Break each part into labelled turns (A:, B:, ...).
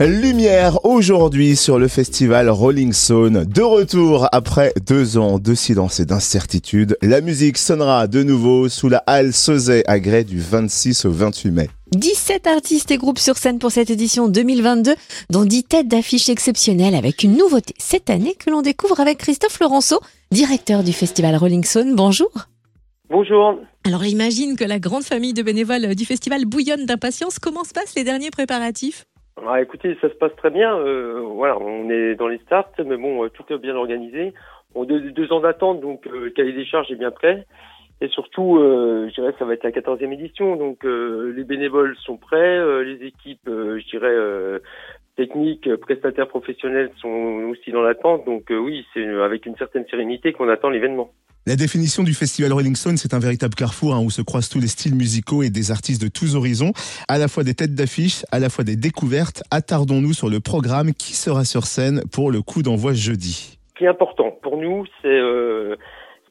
A: Lumière aujourd'hui sur le festival Rolling Stone. De retour après deux ans de silence et d'incertitude, la musique sonnera de nouveau sous la halle Sauzet à Grès du 26 au 28 mai.
B: 17 artistes et groupes sur scène pour cette édition 2022, dont 10 têtes d'affiches exceptionnelles avec une nouveauté cette année que l'on découvre avec Christophe Laurenceau, directeur du festival Rolling Stone. Bonjour.
C: Bonjour.
B: Alors j'imagine que la grande famille de bénévoles du festival bouillonne d'impatience. Comment se passent les derniers préparatifs?
C: Ah, écoutez, ça se passe très bien. Euh, voilà, on est dans les starts, mais bon, euh, tout est bien organisé. On a deux, ans d'attente, donc euh, le cahier des charges est bien prêt. Et surtout, je dirais, ça va être la 14e édition, donc les bénévoles sont prêts, les équipes, je dirais, techniques, prestataires professionnels sont aussi dans l'attente. Donc oui, c'est avec une certaine sérénité qu'on attend l'événement.
A: La définition du festival Rolling Stone, c'est un véritable carrefour hein, où se croisent tous les styles musicaux et des artistes de tous horizons, à la fois des têtes d'affiche, à la fois des découvertes. Attardons-nous sur le programme qui sera sur scène pour le coup d'envoi jeudi.
C: Ce qui est important pour nous, c'est euh,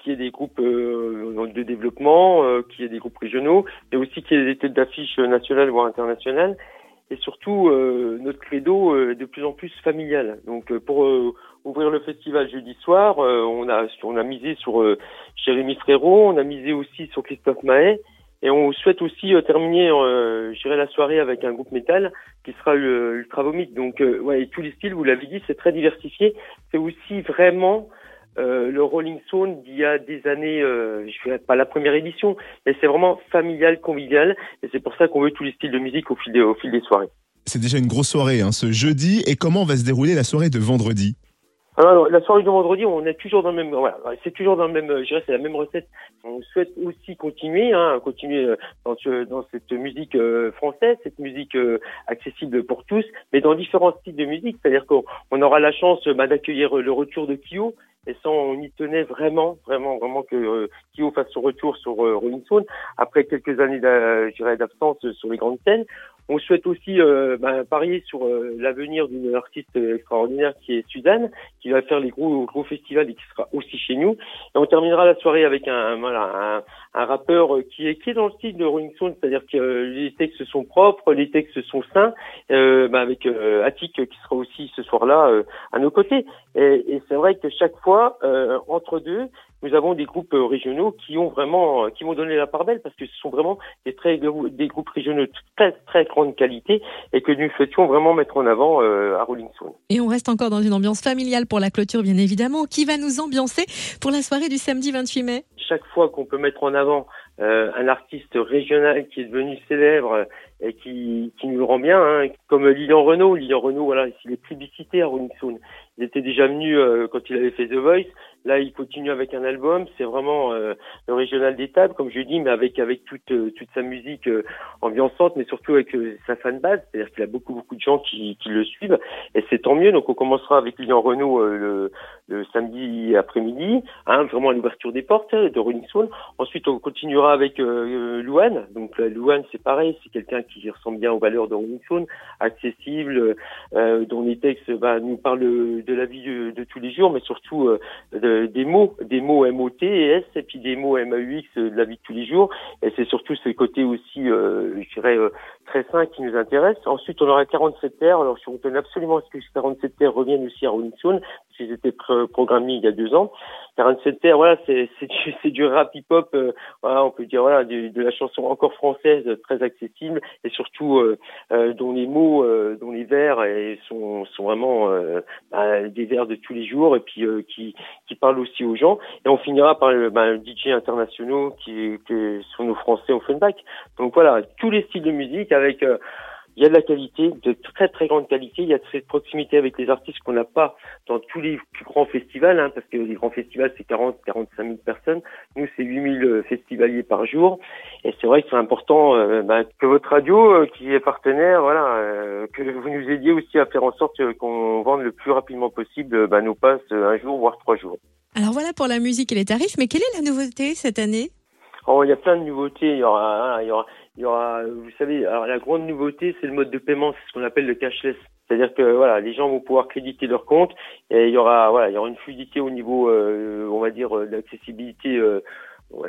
C: qu'il y ait des groupes euh, de développement, euh, qu'il y ait des groupes régionaux, mais aussi qu'il y ait des têtes d'affiche nationales voire internationales et surtout euh, notre credo est de plus en plus familial. Donc pour ouvrir le festival jeudi soir, euh, on a on a misé sur euh, Jérémy Frérot, on a misé aussi sur Christophe Mahé et on souhaite aussi euh, terminer euh, la soirée avec un groupe métal qui sera Ultra Vomit. Donc ouais, tous les styles, vous l'avez dit, c'est très diversifié. C'est aussi vraiment le Rolling Stone d'il y a des années, je dirais pas la première édition, mais c'est vraiment familial, convivial, et c'est pour ça qu'on veut tous les styles de musique au fil des, au fil des soirées.
A: C'est déjà une grosse soirée, hein, ce jeudi. Et comment va se dérouler la soirée de vendredi?
C: Alors, la soirée du vendredi, on est toujours dans le même, voilà, c'est toujours dans le même, je dirais, c'est la même recette. On souhaite aussi continuer, hein, continuer euh, dans, dans cette musique euh, française, cette musique euh, accessible pour tous, mais dans différents styles de musique. C'est-à-dire qu'on aura la chance bah, d'accueillir le retour de Kyo, et ça, on y tenait vraiment, vraiment, vraiment que Kyo fasse son retour sur Rolling Stone après quelques années, d'absence sur les grandes scènes. On souhaite aussi euh, bah, parier sur euh, l'avenir d'une artiste extraordinaire qui est Suzanne, qui va faire les gros gros festivals et qui sera aussi chez nous. Et on terminera la soirée avec un voilà un, rappeur qui est qui dans le style de Rolling Stone, c'est-à-dire que euh, les textes sont propres, les textes sont sains, bah, avec Attic qui sera aussi ce soir-là à nos côtés. Et, et c'est vrai que chaque fois entre deux, nous avons des groupes euh, régionaux qui ont vraiment, euh, qui m'ont donné la part belle parce que ce sont vraiment des très des groupes régionaux de très très grande qualité et que nous souhaitions vraiment mettre en avant euh, à Rolling Stone.
B: Et on reste encore dans une ambiance familiale pour la clôture, bien évidemment. Qui va nous ambiancer pour la soirée du samedi 28 mai?
C: Chaque fois qu'on peut mettre en avant un artiste régional qui est devenu célèbre et qui, qui nous rend bien, hein, comme Lilian Renault. Lilian Renault, voilà, il est publicité Rolling Stone. Il était déjà venu quand il avait fait The Voice. Là, il continue avec un album. C'est vraiment euh, le régional des tables, comme je dis, mais avec avec toute euh, toute sa musique euh, ambiançante, mais surtout avec sa fan base. C'est-à-dire qu'il a beaucoup beaucoup de gens qui, qui le suivent, et c'est tant mieux. Donc, on commencera avec Lilian Renault le, samedi après-midi, hein, vraiment à l'ouverture des portes de Rolling Stone. Ensuite, on continuera avec Louane. Donc, Louane, c'est pareil, c'est quelqu'un qui ressemble bien aux valeurs de Rolling Stone, accessible, dont les textes bah, nous parlent de la vie de, tous les jours, mais surtout de des mots, des mots MOT et S, et puis des mots MAUX de la vie de tous les jours. Et c'est surtout ce côté aussi, euh, je dirais, euh, très sain qui nous intéresse. Ensuite, on aura 47 terres. Alors, on tenait absolument à ce que ces 47 terres reviennent aussi à Stone, parce qu'ils étaient programmés il y a deux ans. 47 terres, voilà, c'est du, du rap hip-hop, euh, voilà, on peut dire, voilà, de, de, la chanson encore française, très accessible, et surtout euh, euh, dont les mots, dont les vers et sont, sont vraiment bah, des vers de tous les jours, et puis qui, qui parlent aussi aux gens. Et on finira par bah, le DJ internationaux qui, qui sont nos Français au Funback. Donc voilà, tous les styles de musique avec euh, il y a de la qualité, de très très grande qualité. Il y a cette proximité avec les artistes qu'on n'a pas dans tous les plus grands festivals, hein, parce que les grands festivals c'est 40, 45 000 personnes. Nous c'est 8 000 euh, festivaliers par jour, et c'est vrai que c'est important euh, bah, que votre radio, qui est partenaire, voilà, que vous nous aidiez aussi à faire en sorte qu'on vende le plus rapidement possible bah, nos passes un jour voire trois jours.
B: Alors voilà pour la musique et les tarifs, mais quelle est la nouveauté cette année?
C: Oh, il y a plein de nouveautés. Il y aura, il y aura, il y aura, vous savez, alors la grande nouveauté, c'est le mode de paiement, c'est ce qu'on appelle le cashless. C'est-à-dire que voilà, les gens vont pouvoir créditer leur compte et il y aura voilà, il y aura une fluidité au niveau, euh, on va dire, euh, de l'accessibilité euh, au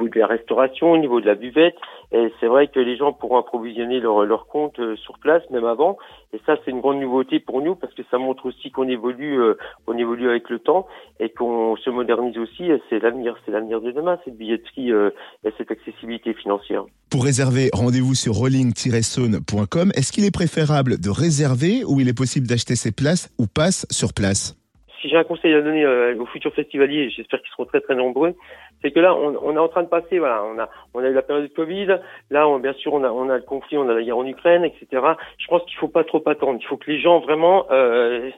C: niveau de la restauration, au niveau de la buvette. Et c'est vrai que les gens pourront approvisionner leur, compte euh, sur place, même avant. Et ça, c'est une grande nouveauté pour nous parce que ça montre aussi qu'on évolue, euh, évolue avec le temps et qu'on se modernise aussi. C'est l'avenir, c'est l'avenir de demain, cette billetterie euh, et cette accessibilité financière.
A: Pour réserver, rendez-vous sur rolling-saune.com. Est-ce qu'il est préférable de réserver ou il est possible d'acheter ses places ou passes sur place?
C: Si j'ai un conseil à donner euh, aux futurs festivaliers, j'espère qu'ils seront très très nombreux, c'est que là, on, on, est en train de passer, voilà, on a, on a eu la période de Covid, là, on, bien sûr, on a, on a le conflit, on a la guerre en Ukraine, etc. Je pense qu'il faut pas trop attendre. Il faut que les gens vraiment, euh,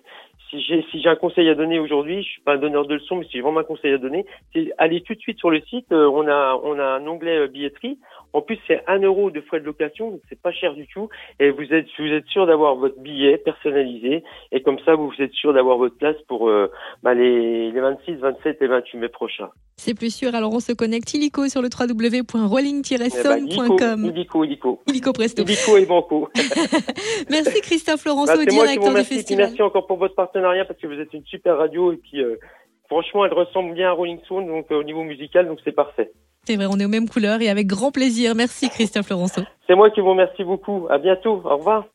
C: si j'ai si j'ai un conseil à donner aujourd'hui, je suis pas un donneur de leçons, mais si j'ai vraiment un conseil à donner, c'est aller tout de suite sur le site. Euh, on a on a un onglet euh, billetterie. En plus, c'est un euro de frais de location, donc c'est pas cher du tout. Et vous êtes vous êtes sûr d'avoir votre billet personnalisé, et comme ça, vous êtes sûr d'avoir votre place pour euh, bah, les, les 26, 27 et 28 mai prochains.
B: C'est plus sûr. Alors on se connecte illico sur le www.rolling-somme.com.
C: Ben, illico, illico.
B: Illico presto.
C: Illico et banco.
B: merci Christophe Laurenceau, bah, directeur du festival.
C: Merci encore pour votre partenariat parce que vous êtes une super radio et puis euh, franchement elle ressemble bien à Rolling Stone donc euh, au niveau musical donc c'est parfait.
B: C'est vrai, on est aux mêmes couleurs et avec grand plaisir. Merci Christophe Laurenceau.
C: C'est moi qui vous remercie beaucoup. À bientôt. Au revoir.